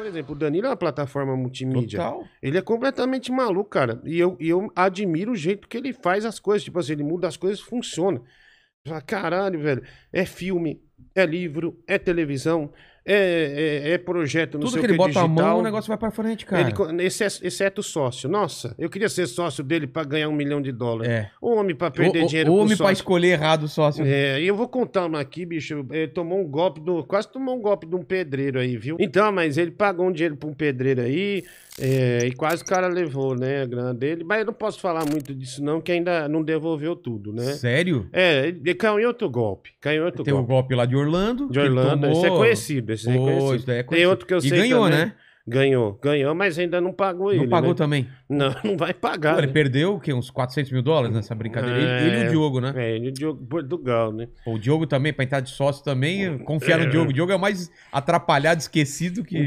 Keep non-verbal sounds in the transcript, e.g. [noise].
por exemplo, o Danilo é uma plataforma multimídia. Total. Ele é completamente maluco, cara. E eu, e eu admiro o jeito que ele faz as coisas. Tipo assim, ele muda as coisas funciona. Caralho, velho. É filme, é livro, é televisão, é, é, é projeto, não Tudo sei que ele bota a mão, o negócio vai pra frente, cara. Ele, co- exce- exceto sócio. Nossa, eu queria ser sócio dele pra ganhar um milhão de dólares. É. O homem pra perder O- dinheiro homem pra sócio. escolher errado o sócio. É, e eu vou contar uma aqui, bicho. Ele tomou um golpe do. Quase tomou um golpe de um pedreiro aí, viu? Então, mas ele pagou um dinheiro pra um pedreiro aí. é, e quase o cara levou, né? A grana dele. Mas eu não posso falar muito disso, não, que ainda não devolveu tudo, né? Sério? É, ele ele caiu em outro golpe. Caiu em outro Tem o golpe. golpe lá de Orlando. De que ele Orlando. Esse é tomou- conhecido. Esse é Pô, daí é Tem outro que eu E sei ganhou, também. né? Ganhou, ganhou, mas ainda não pagou ele. Não pagou né? também. Não, [laughs] não vai pagar. Pô, ele né? perdeu o quê? Uns 400 mil dólares nessa brincadeira. Ele- É. Ele, e o Diogo, né? É, ele e o Diogo Portugal, né? Pô, O Diogo também, pra entrar de sócio também, confiar É. no Diogo. O Diogo é o mais atrapalhado, esquecido que.